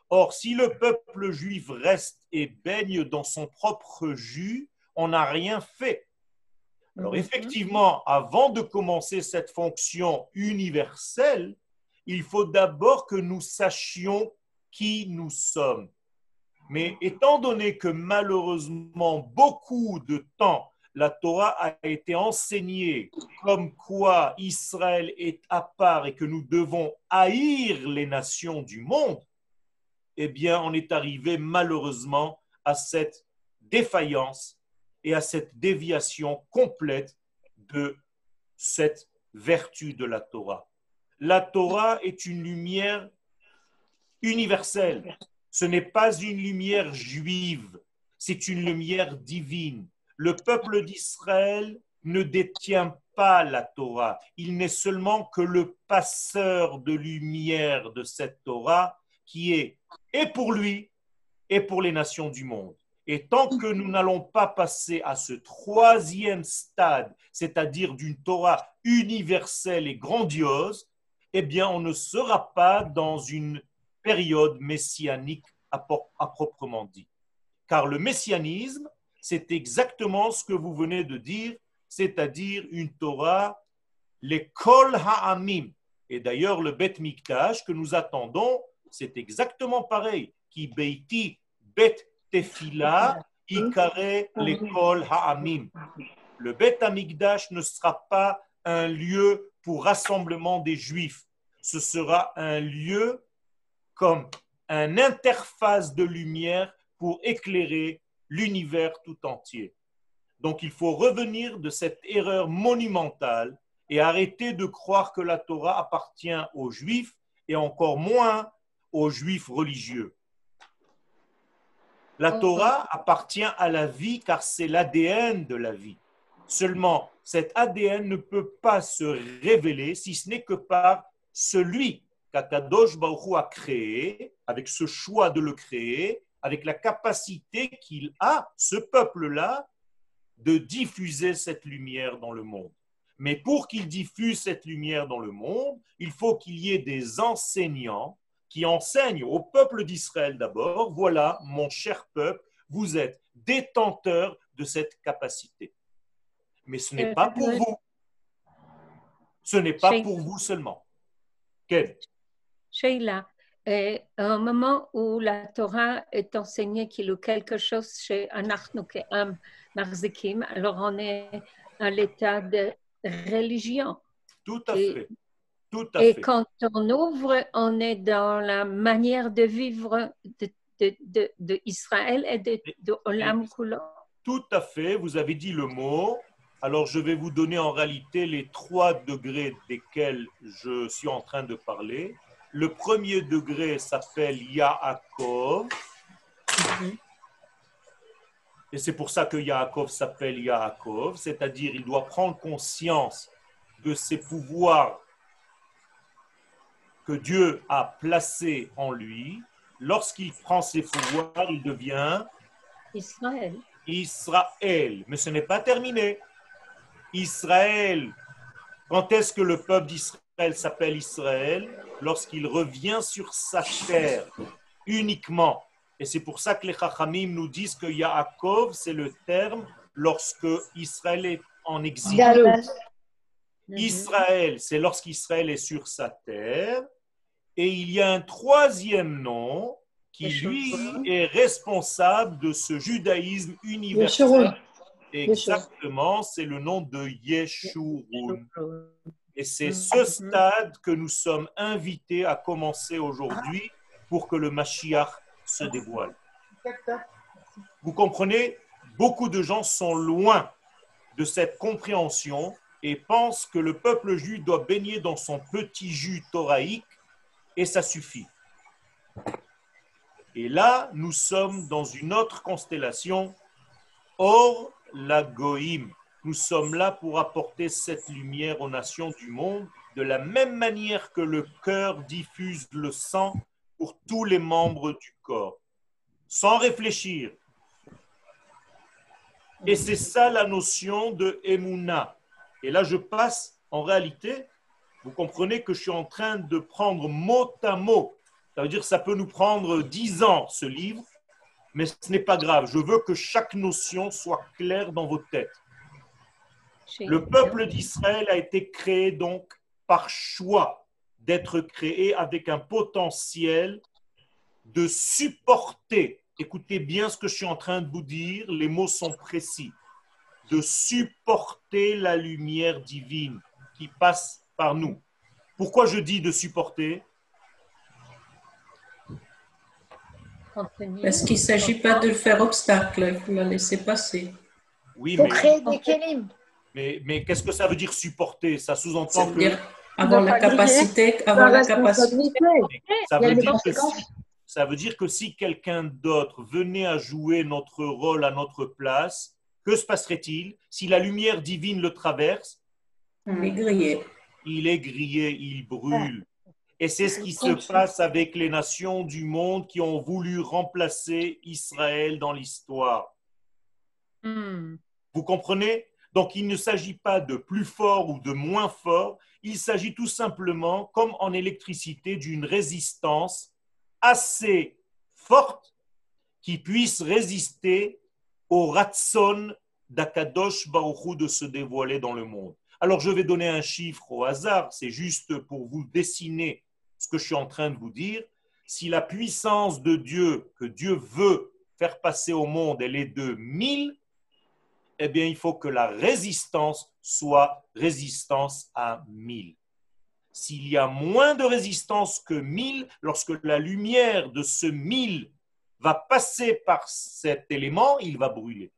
Or, si le peuple juif reste et baigne dans son propre jus, on n'a rien fait. Alors Mhm. effectivement, avant de commencer cette fonction universelle, il faut d'abord que nous sachions qui nous sommes. Mais étant donné que malheureusement beaucoup de temps, la Torah a été enseignée comme quoi Israël est à part et que nous devons haïr les nations du monde, eh bien on est arrivé malheureusement à cette défaillance et à cette déviation complète de cette vertu de la Torah. La Torah est une lumière universelle. Ce n'est pas une lumière juive, c'est une lumière divine. Le peuple d'Israël ne détient pas la Torah. Il n'est seulement que le passeur de lumière de cette Torah qui est et pour lui et pour les nations du monde. Et tant que nous n'allons pas passer à ce troisième stade, c'est-à-dire d'une Torah universelle et grandiose, eh bien, on ne sera pas dans une période messianique à, à proprement dit. Car le messianisme, c'est exactement ce que vous venez de dire, c'est-à-dire une Torah, les Kol Ha'amim. Et d'ailleurs, le Bet Mikdash que nous attendons, c'est exactement pareil. Qui beiti bet tefila (laughs) ikare les Kol Ha'amim. Le Bet Amikdash ne sera pas un lieu pour rassemblement des Juifs. Ce sera un lieu comme un interface de lumière pour éclairer l'univers tout entier. Donc il faut revenir de cette erreur monumentale et arrêter de croire que la Torah appartient aux Juifs et encore moins aux Juifs religieux. La Torah appartient à la vie car c'est l'ADN de la vie. Seulement, cet ADN ne peut pas se révéler si ce n'est que par celui qu'Akadosh Baruch Hu a créé, avec ce choix de le créer, avec la capacité qu'il a, ce peuple-là, de diffuser cette lumière dans le monde. Mais pour qu'il diffuse cette lumière dans le monde, il faut qu'il y ait des enseignants qui enseignent au peuple d'Israël d'abord, voilà, mon cher peuple, vous êtes détenteur de cette capacité. Mais ce n'est pas pour vous. Ce n'est pas pour vous seulement. Quel Sheila, euh, un moment où la Torah est enseignée qu'il y a quelque chose chez Anachnu Ke'am Marzikim, alors on est à l'état de religion. Tout à Et- fait. Tout à Et fait. quand on ouvre, on est dans la manière de vivre de, de, de, de Israël et de, de Olam Kulo. Tout à fait, vous avez dit le mot. Alors je vais vous donner en réalité les trois degrés desquels je suis en train de parler. Le premier degré s'appelle Yaakov. Et c'est pour ça que Yaakov s'appelle Yaakov, c'est-à-dire il doit prendre conscience de ses pouvoirs que Dieu a placés en lui. Lorsqu'il prend ses pouvoirs, il devient Israël. Israël. Mais ce n'est pas terminé. Israël, quand est-ce que le peuple d'Israël s'appelle Israël? Lorsqu'il revient sur sa terre uniquement. Et c'est pour ça que les Chachamim nous disent que Yaakov, c'est le terme lorsque Israël est en exil. Galout. Israël, c'est lorsqu'Israël est sur sa terre. Et il y a un troisième nom qui, lui, est responsable de ce judaïsme universel. Exactement, c'est le nom de Yeshurun. Et c'est ce stade que nous sommes invités à commencer aujourd'hui pour que le Mashiach se dévoile. Vous comprenez Beaucoup de gens sont loin de cette compréhension et pensent que le peuple juif doit baigner dans son petit jus thoraïque et ça suffit. Et là, nous sommes dans une autre constellation, hors la Goïm. Nous sommes là pour apporter cette lumière aux nations du monde de la même manière que le cœur diffuse le sang pour tous les membres du corps, sans réfléchir. Et c'est ça la notion de Emouna. Et là, je passe en réalité, vous comprenez que je suis en train de prendre mot à mot. Ça veut dire que ça peut nous prendre dix ans, ce livre, mais ce n'est pas grave. Je veux que chaque notion soit claire dans vos têtes. Le peuple d'Israël a été créé donc par choix d'être créé avec un potentiel de supporter. Écoutez bien ce que je suis en train de vous dire, les mots sont précis. De supporter la lumière divine qui passe par nous. Pourquoi je dis de supporter? Parce qu'il ne s'agit pas de le faire obstacle, il faut la laisser passer? Oui, Pour mais, créer des kélim. mais, mais qu'est-ce que ça veut dire supporter? Ça sous-entend que. C'est-à-dire avoir la capacité, avoir la capacité. Ça Il veut, dire que si, ça veut dire que si quelqu'un d'autre venait à jouer notre rôle à notre place, que se passerait-il? Si la lumière divine le traverse, On est grillé. il est grillé, il brûle. Et c'est ce qui se passe avec les nations du monde qui ont voulu remplacer Israël dans l'histoire. Hmm. Vous comprenez? Donc il ne s'agit pas de plus fort ou de moins fort, il s'agit tout simplement, comme en électricité, d'une résistance assez forte qui puisse résister au ratson d'Akadosh Baruchou de se dévoiler dans le monde. Alors je vais donner un chiffre au hasard, c'est juste pour vous dessiner ce que je suis en train de vous dire. Si la puissance de Dieu que Dieu veut faire passer au monde, elle est de 1000, eh bien, il faut que la résistance soit résistance à 1000. S'il y a moins de résistance que 1000, lorsque la lumière de ce 1000 va passer par cet élément, il va brûler.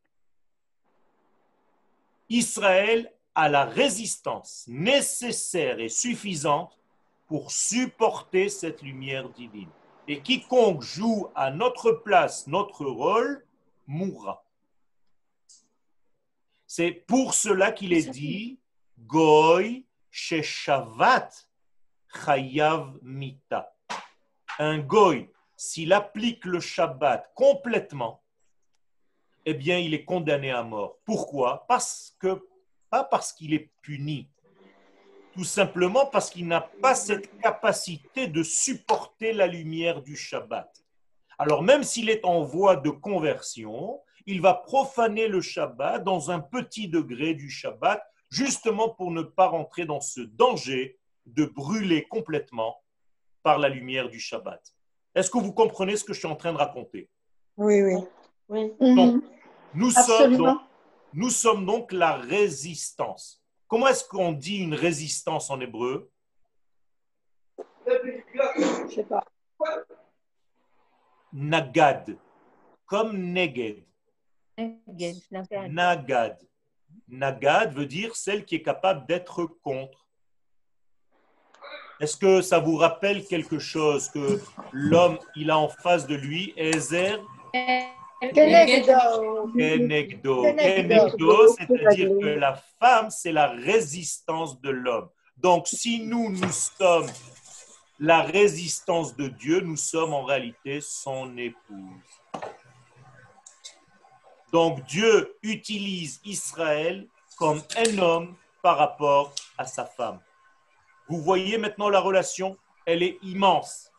Israël a la résistance nécessaire et suffisante pour supporter cette lumière divine. Et quiconque joue à notre place notre rôle mourra. C'est pour cela qu'il est dit Goy Sheshavat Chayav Mita. Un goy, s'il applique le Shabbat complètement, eh bien, il est condamné à mort. Pourquoi? Parce que, pas parce qu'il est puni, tout simplement parce qu'il n'a pas cette capacité de supporter la lumière du Shabbat. Alors même s'il est en voie de conversion, il va profaner le Shabbat dans un petit degré du Shabbat, justement pour ne pas rentrer dans ce danger de brûler complètement par la lumière du Shabbat. Est-ce que vous comprenez ce que je suis en train de raconter? Oui, oui. Oui. Donc, nous sommes Absolument. donc, nous sommes donc la résistance. Comment est-ce qu'on dit une résistance en hébreu? Je sais pas. Nagad, comme Neged. Nagad. Nagad veut dire celle qui est capable d'être contre. Est-ce que ça vous rappelle quelque chose que l'homme, il a en face de lui, Ezer Kenegdo. Kenegdo. C'est-à-dire que la femme, c'est la résistance de l'homme. Donc, si nous, nous sommes la résistance de Dieu, nous sommes en réalité son épouse. Donc, Dieu utilise Israël comme un homme par rapport à sa femme. Vous voyez maintenant la relation, elle est immense.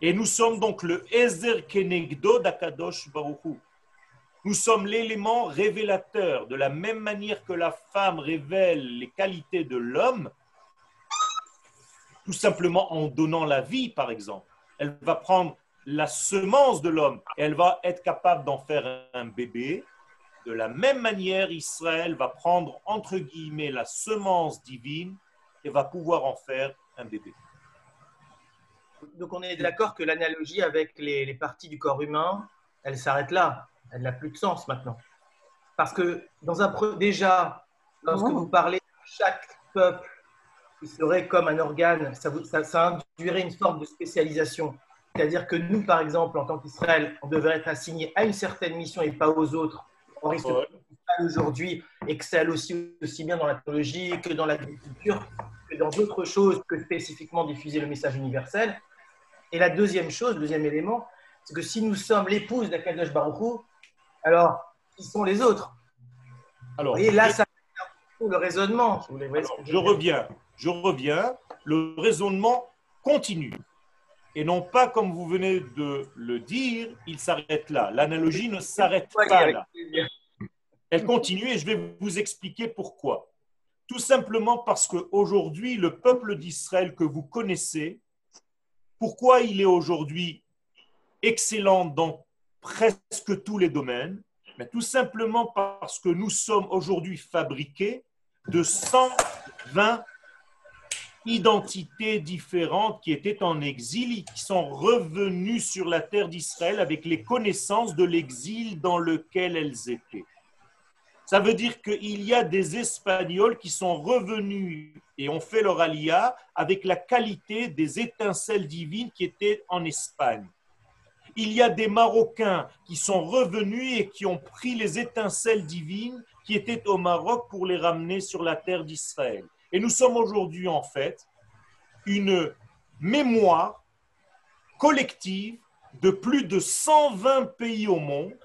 Et nous sommes donc le Ezer Kenegdo d'Akadosh Baruchou. Nous sommes l'élément révélateur. De la même manière que la femme révèle les qualités de l'homme, tout simplement en donnant la vie, par exemple. Elle va prendre la semence de l'homme et elle va être capable d'en faire un bébé. De la même manière, Israël va prendre, entre guillemets, la semence divine et va pouvoir en faire un bébé. Donc on est d'accord que l'analogie avec les, les parties du corps humain, elle s'arrête là. Elle n'a plus de sens maintenant. Parce que dans un déjà, lorsque Oh. vous parlez de chaque peuple qui serait comme un organe, ça, vous- ça, ça induirait une sorte de spécialisation. C'est-à-dire que nous, par exemple, en tant qu'Israël, on devrait être assigné à une certaine mission et pas aux autres. Or, il se Ouais. Aujourd'hui excelle aussi, aussi bien dans la théologie que dans l'agriculture, que dans d'autres choses que spécifiquement diffuser le message universel. Et la deuxième chose, le deuxième élément, c'est que si nous sommes l'épouse d'Akadosh Baruch Hu, alors qui sont les autres Alors, Et là, ça le raisonnement. si vous vous voyez Alors, je dire. reviens, je reviens. Le raisonnement continue. Et non pas comme vous venez de le dire, il s'arrête là. L'analogie ne s'arrête pas là. Elle continue et je vais vous expliquer pourquoi. Tout simplement parce qu'aujourd'hui, le peuple d'Israël que vous connaissez, pourquoi il est aujourd'hui excellent dans presque tous les domaines Tout simplement parce que nous sommes aujourd'hui fabriqués de 120 identités différentes qui étaient en exil et qui sont revenues sur la terre d'Israël avec les connaissances de l'exil dans lequel elles étaient. Ça veut dire qu'il y a des Espagnols qui sont revenus et ont fait leur alia avec la qualité des étincelles divines qui étaient en Espagne. Il y a des Marocains qui sont revenus et qui ont pris les étincelles divines qui étaient au Maroc pour les ramener sur la terre d'Israël. Et nous sommes aujourd'hui en fait une mémoire collective de plus de 120 pays au monde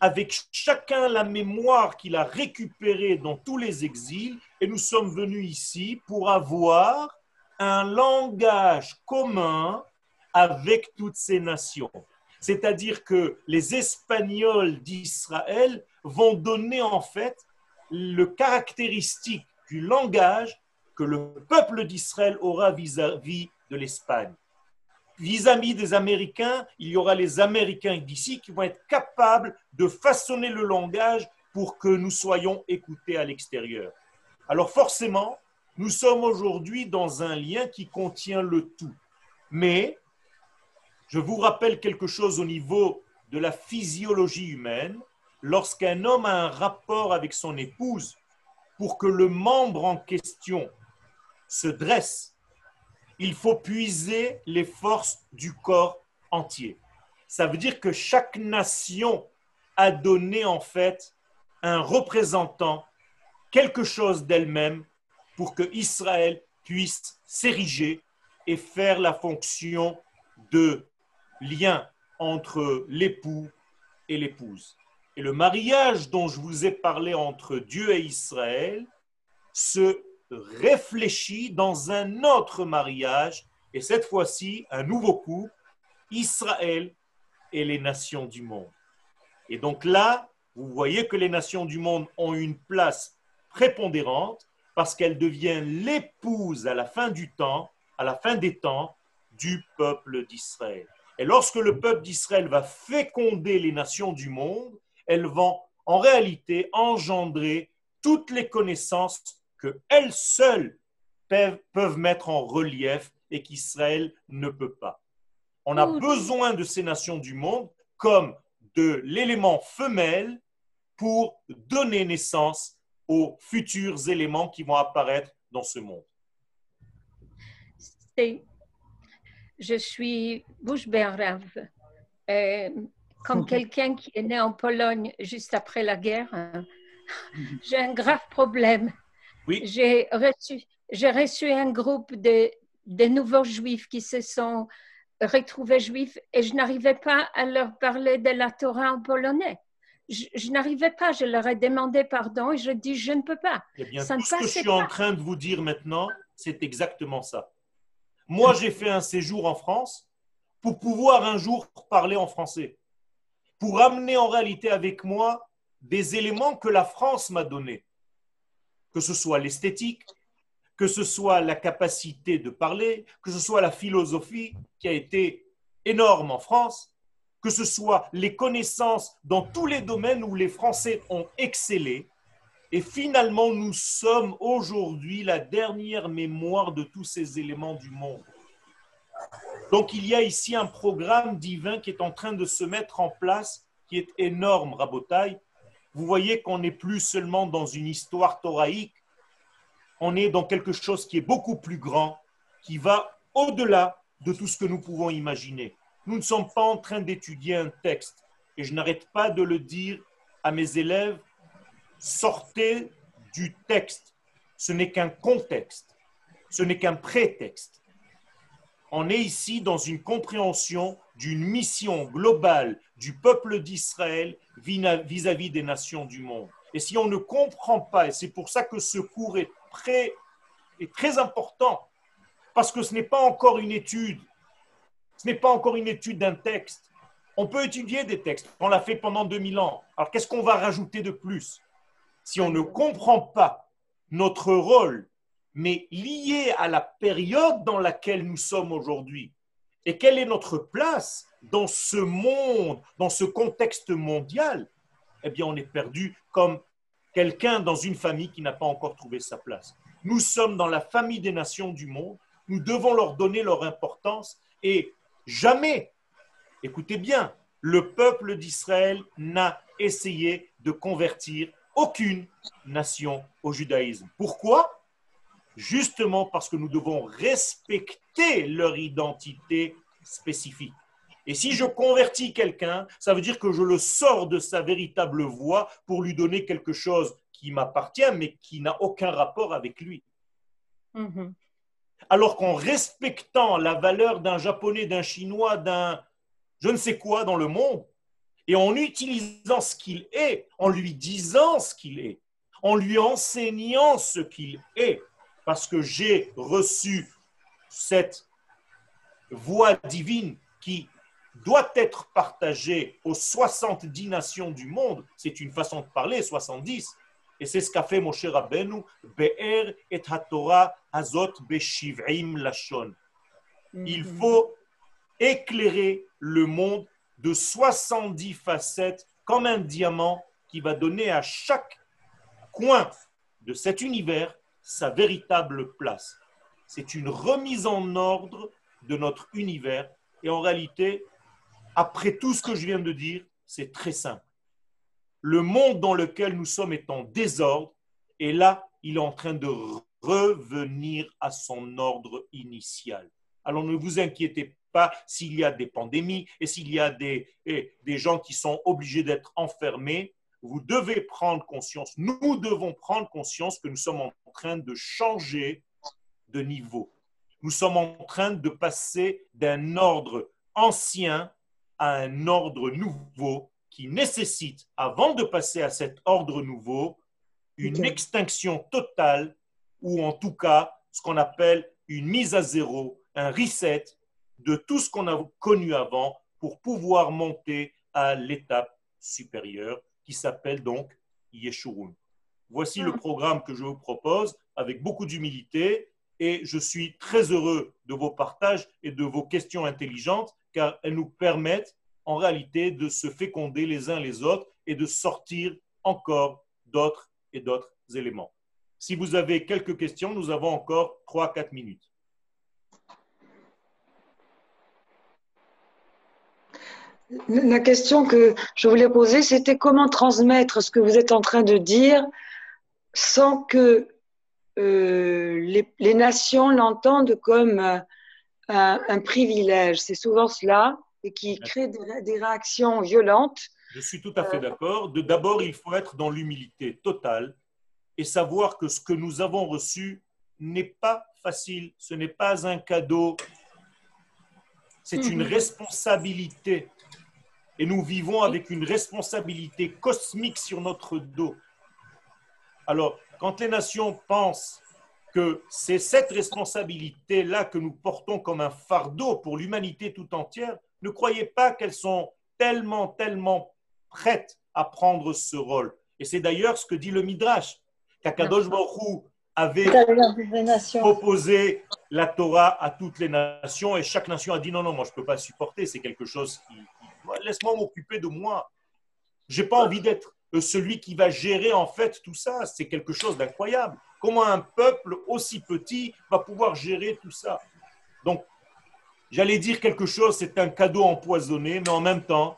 avec chacun la mémoire qu'il a récupérée dans tous les exils, et nous sommes venus ici pour avoir un langage commun avec toutes ces nations. C'est-à-dire que les Espagnols d'Israël vont donner en fait le caractéristique du langage que le peuple d'Israël aura vis-à-vis de l'Espagne vis-à-vis des Américains, il y aura les Américains d'ici qui vont être capables de façonner le langage pour que nous soyons écoutés à l'extérieur. Alors forcément, nous sommes aujourd'hui dans un lien qui contient le tout. Mais je vous rappelle quelque chose au niveau de la physiologie humaine. Lorsqu'un homme a un rapport avec son épouse, pour que le membre en question se dresse il faut puiser les forces du corps entier. Ça veut dire que chaque nation a donné en fait un représentant, quelque chose d'elle-même pour que Israël puisse s'ériger et faire la fonction de lien entre l'époux et l'épouse. Et le mariage dont je vous ai parlé entre Dieu et Israël se réfléchit dans un autre mariage, et cette fois-ci, un nouveau couple, Israël et les nations du monde. Et donc là, vous voyez que les nations du monde ont une place prépondérante parce qu'elles deviennent l'épouse à la fin du temps, à la fin des temps, du peuple d'Israël. Et lorsque le peuple d'Israël va féconder les nations du monde, elles vont en réalité engendrer toutes les connaissances qu'elles seules peuvent, peuvent mettre en relief et qu'Israël ne peut pas. On a besoin de ces nations du monde comme de l'élément femelle pour donner naissance aux futurs éléments qui vont apparaître dans ce monde. Je suis bouche euh, comme (laughs) quelqu'un qui est né en Pologne juste après la guerre, hein, (laughs) j'ai un grave problème j'ai reçu, j'ai reçu un groupe de, de nouveaux juifs qui se sont retrouvés juifs et je n'arrivais pas à leur parler de la Torah en polonais. Je, n'arrivais pas, je leur ai demandé pardon et je dis je ne peux pas. Eh bien, tout ce que je suis en train de vous dire maintenant, c'est exactement ça. Moi, j'ai fait un séjour en France pour pouvoir un jour parler en français, pour amener en réalité avec moi des éléments que la France m'a donnés que ce soit l'esthétique, que ce soit la capacité de parler, que ce soit la philosophie qui a été énorme en France, que ce soit les connaissances dans tous les domaines où les Français ont excellé. Et finalement, nous sommes aujourd'hui la dernière mémoire de tous ces éléments du monde. Donc il y a ici un programme divin qui est en train de se mettre en place, qui est énorme, Rabotaille vous voyez qu'on n'est plus seulement dans une histoire thoraïque, on est dans quelque chose qui est beaucoup plus grand, qui va au-delà de tout ce que nous pouvons imaginer. Nous ne sommes pas en train d'étudier un texte, et je n'arrête pas de le dire à mes élèves, sortez du texte. Ce n'est qu'un contexte, ce n'est qu'un prétexte. On est ici dans une compréhension d'une mission globale du peuple d'Israël vis-à-vis des nations du monde. Et si on ne comprend pas, et c'est pour ça que ce cours est très, est très important, parce que ce n'est pas encore une étude, ce n'est pas encore une étude d'un texte. On peut étudier des textes, on l'a fait pendant 2000 ans. Alors qu'est-ce qu'on va rajouter de plus? Si on ne comprend pas notre rôle, mais lié à la période dans laquelle nous sommes aujourd'hui, et quelle est notre place dans ce monde, dans ce contexte mondial, eh bien, on est perdu comme quelqu'un dans une famille qui n'a pas encore trouvé sa place. Nous sommes dans la famille des nations du monde, nous devons leur donner leur importance et jamais, écoutez bien, le peuple d'Israël n'a essayé de convertir aucune nation au judaïsme. Pourquoi? Justement parce que nous devons respecter leur identité spécifique. Et si je convertis quelqu'un, ça veut dire que je le sors de sa véritable voie pour lui donner quelque chose qui m'appartient, mais qui n'a aucun rapport avec lui. Mhm. Alors qu'en respectant la valeur d'un japonais, d'un chinois, d'un je ne sais quoi dans le monde, et en utilisant ce qu'il est, en lui disant ce qu'il est, en lui enseignant ce qu'il est, parce que j'ai reçu cette voix divine qui doit être partagée aux 70 nations du monde, c'est une façon de parler, 70, et c'est ce qu'a fait Moshe Rabbeinu, Be'er et HaTorah Azot Beshiv'im Lashon. Il faut éclairer le monde de 70 facettes comme un diamant qui va donner à chaque coin de cet univers sa véritable place. C'est une remise en ordre de notre univers et en réalité, après tout ce que je viens de dire, c'est très simple. Le monde dans lequel nous sommes est en désordre et là, il est en train de revenir à son ordre initial. Alors ne vous inquiétez pas s'il y a des pandémies et s'il y a des, des gens qui sont obligés d'être enfermés. Vous devez prendre conscience, nous devons prendre conscience que nous sommes en train de changer de niveau. Nous sommes en train de passer d'un ordre ancien à un ordre nouveau qui nécessite, avant de passer à cet ordre nouveau, une extinction totale ou en tout cas ce qu'on appelle une mise à zéro, un reset de tout ce qu'on a connu avant pour pouvoir monter à l'étape supérieure qui s'appelle donc Yeshurun. Voici le programme que je vous propose avec beaucoup d'humilité et je suis très heureux de vos partages et de vos questions intelligentes car elles nous permettent en réalité de se féconder les uns les autres et de sortir encore d'autres et d'autres éléments. Si vous avez quelques questions, nous avons encore 3-4 minutes. La question que je voulais poser, c'était comment transmettre ce que vous êtes en train de dire sans que euh, les, nations l'entendent comme un privilège. C'est souvent cela et qui crée des, ré- des réactions violentes. Je suis tout à fait d'accord. De- D'abord, il faut être dans l'humilité totale et savoir que ce que nous avons reçu n'est pas facile. Ce n'est pas un cadeau. C'est une Mhm. responsabilité. Et nous vivons avec une responsabilité cosmique sur notre dos. Alors, quand les nations pensent que c'est cette responsabilité-là que nous portons comme un fardeau pour l'humanité tout entière, ne croyez pas qu'elles sont tellement, tellement prêtes à prendre ce rôle. Et c'est d'ailleurs ce que dit le Midrash, qu'Akadosh Baruch avait proposé la Torah à toutes les nations et chaque nation a dit non, non, moi je ne peux pas supporter, c'est quelque chose qui. qui- moi, Laisse-moi m'occuper de moi. Je n'ai pas envie d'être euh, celui qui va gérer en fait tout ça. C'est quelque chose d'incroyable. Comment un peuple aussi petit va pouvoir gérer tout ça? Donc, j'allais dire quelque chose, c'est un cadeau empoisonné, mais en même temps,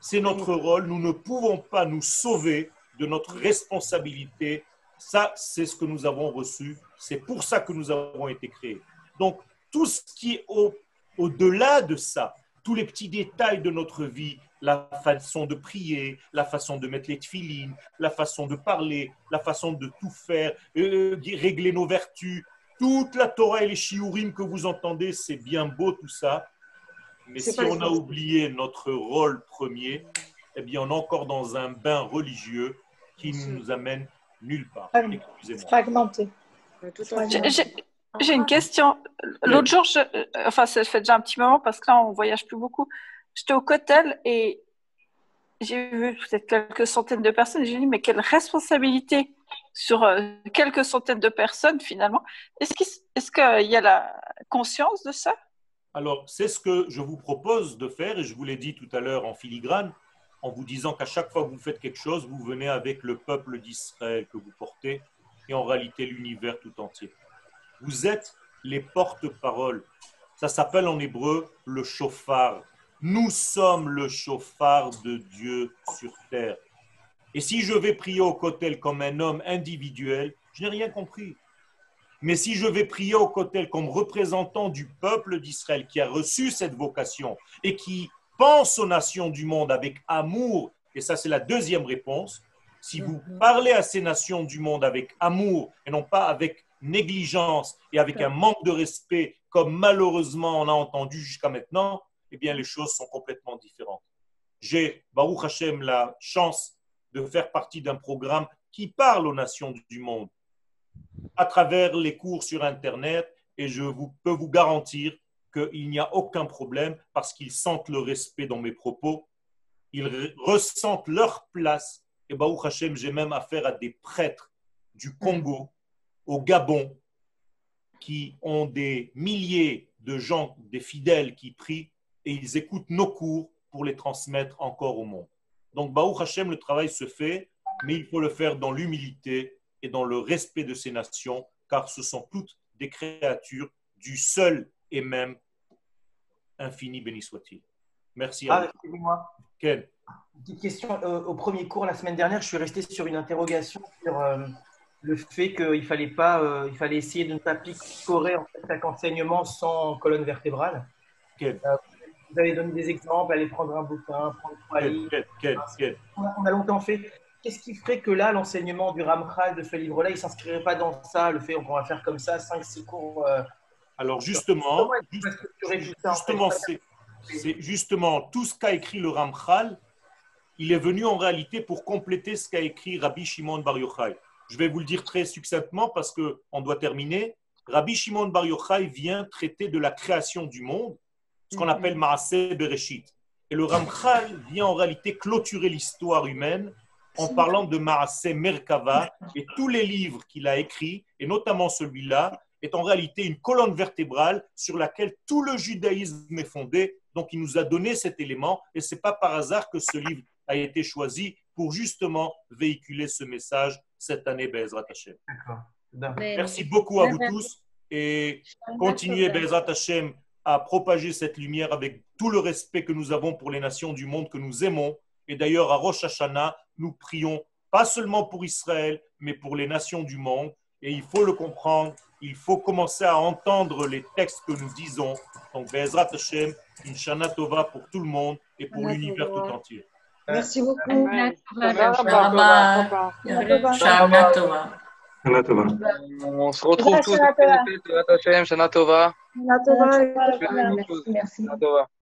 c'est notre rôle. Nous ne pouvons pas nous sauver de notre responsabilité. Ça, c'est ce que nous avons reçu. C'est pour ça que nous avons été créés. Donc, tout ce qui est au- au-delà de ça, tous les petits détails de notre vie, la façon de prier, la façon de mettre les tefilines, la façon de parler, la façon de tout faire, euh, régler nos vertus, toute la Torah et les shiurim que vous entendez, c'est bien beau tout ça. Mais si on a oublié notre rôle premier, eh bien, on est encore dans un bain religieux qui ne nous amène nulle part. Excusez-moi. Fragmenté. J'ai- J'ai j'ai une question. L'autre jour, je, euh, enfin, ça fait déjà un petit moment parce que là, on voyage plus beaucoup. J'étais au Cotel et j'ai vu peut-être quelques centaines de personnes, et j'ai dit, mais quelle responsabilité sur euh, quelques centaines de personnes finalement. Est-ce qu'il est y a la conscience de ça? Alors, c'est ce que je vous propose de faire, et je vous l'ai dit tout à l'heure en filigrane, en vous disant qu'à chaque fois que vous faites quelque chose, vous venez avec le peuple d'Israël que vous portez, et en réalité l'univers tout entier. Vous êtes les porte-paroles. Ça s'appelle en hébreu le chauffard. Nous sommes le chauffard de Dieu sur terre. Et si je vais prier au Kotel comme un homme individuel, je n'ai rien compris. Mais si je vais prier au Kotel comme représentant du peuple d'Israël qui a reçu cette vocation et qui pense aux nations du monde avec amour, et ça c'est la deuxième réponse, si vous parlez à ces nations du monde avec amour et non pas avec négligence et avec un manque de respect, comme malheureusement on a entendu jusqu'à maintenant, eh bien les choses sont complètement différentes. J'ai, Baruch Hashem, la chance de faire partie d'un programme qui parle aux nations du monde à travers les cours sur Internet et je peux vous garantir qu'il n'y a aucun problème parce qu'ils sentent le respect dans mes propos, ils ressentent leur place. Et Baruch Hashem, j'ai même affaire à des prêtres du Congo, au Gabon, qui ont des milliers de gens, des fidèles qui prient et ils écoutent nos cours pour les transmettre encore au monde. Donc, Baruch Hashem, le travail se fait, mais il faut le faire dans l'humilité et dans le respect de ces nations, car ce sont toutes des créatures du seul et même infini, béni soit-il. Merci. Ah, excusez-moi. Quelle Petite question. Euh, au premier cours, la semaine dernière, je suis resté sur une interrogation sur euh, le fait qu'il fallait pas, euh, il fallait essayer de ne pas picorer en fait, chaque enseignement sans colonne vertébrale. Quelle vous avez donné des exemples, aller prendre un bouquin, prendre trois livres. On a longtemps fait. Qu'est-ce qui ferait que là, l'enseignement du Ramchal de ce livre-là, il ne s'inscrirait pas dans ça, le fait qu'on va faire comme ça, 5-6 cours euh, Alors justement, justement, c'est justement tout ce qu'a écrit le Ramchal, il est venu en réalité pour compléter ce qu'a écrit Rabbi Shimon Bar Yochai. Je vais vous le dire très succinctement parce qu'on doit terminer. Rabbi Shimon Bar Yochai vient traiter de la création du monde ce qu'on appelle Maaseh Bereshit. Et le Ramchal vient en réalité clôturer l'histoire humaine en parlant de Maaseh Merkava et tous les livres qu'il a écrits, et notamment celui-là, est en réalité une colonne vertébrale sur laquelle tout le judaïsme est fondé. Donc il nous a donné cet élément et ce n'est pas par hasard que ce livre a été choisi pour justement véhiculer ce message cette année, Bezrat Hashem. Merci beaucoup à vous tous et continuez, Bezrat Hashem, à propager cette lumière avec tout le respect que nous avons pour les nations du monde que nous aimons. Et d'ailleurs, à Rosh Hashanah, nous prions pas seulement pour Israël, mais pour les nations du monde. Et il faut le comprendre, il faut commencer à entendre les textes que nous disons. Donc, Bezrat Hashem, une Shana Tova pour tout le monde et pour l'univers tout entier. Merci beaucoup. Shana Tova. Shana Tova. On se retrouve tous. Shana Tova. Shana Tova. Merci. Shana Tova.